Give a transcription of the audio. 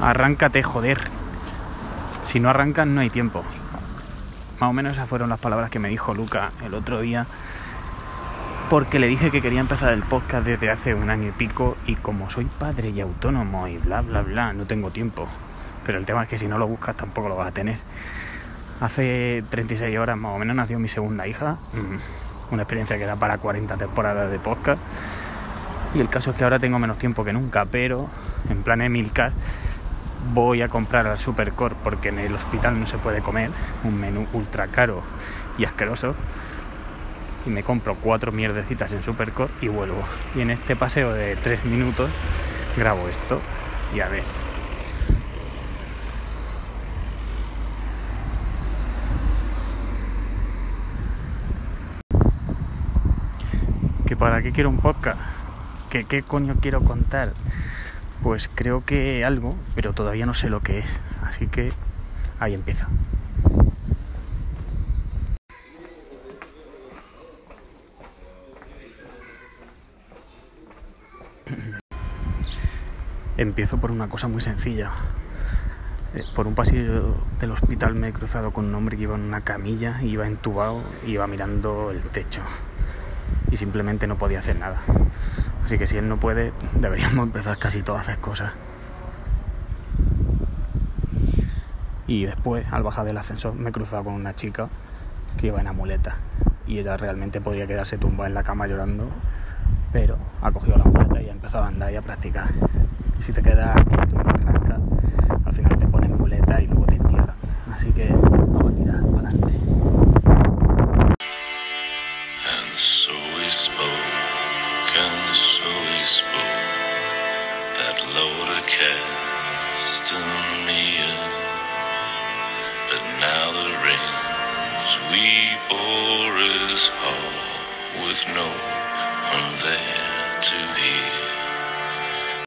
Arráncate, joder. Si no arrancas, no hay tiempo. Más o menos esas fueron las palabras que me dijo Luca el otro día. Porque le dije que quería empezar el podcast desde hace un año y pico. Y como soy padre y autónomo y bla, bla, bla, no tengo tiempo. Pero el tema es que si no lo buscas, tampoco lo vas a tener. Hace 36 horas más o menos nació mi segunda hija. Mm, Una experiencia que da para 40 temporadas de podcast. Y el caso es que ahora tengo menos tiempo que nunca, pero en plan Emilcar voy a comprar al Supercore porque en el hospital no se puede comer, un menú ultra caro y asqueroso. Y me compro cuatro mierdecitas en Supercore y vuelvo. Y en este paseo de tres minutos grabo esto y a ver. ¿Que para qué quiero un podcast? ¿Que qué coño quiero contar? Pues creo que algo, pero todavía no sé lo que es. Así que ahí empieza. Empiezo por una cosa muy sencilla. Eh, Por un pasillo del hospital me he cruzado con un hombre que iba en una camilla, iba entubado, iba mirando el techo y simplemente no podía hacer nada. Así que si él no puede, deberíamos empezar casi todas a hacer cosas. Y después, al bajar del ascensor, me he cruzado con una chica que iba en amuleta. Y ella realmente podría quedarse tumbada en la cama llorando, pero ha cogido la muleta y ha empezado a andar y a practicar. Y si te quedas quieto y no arrancas, al final so spoke. That load of cast and me But now the rains we bore is hard with no one there.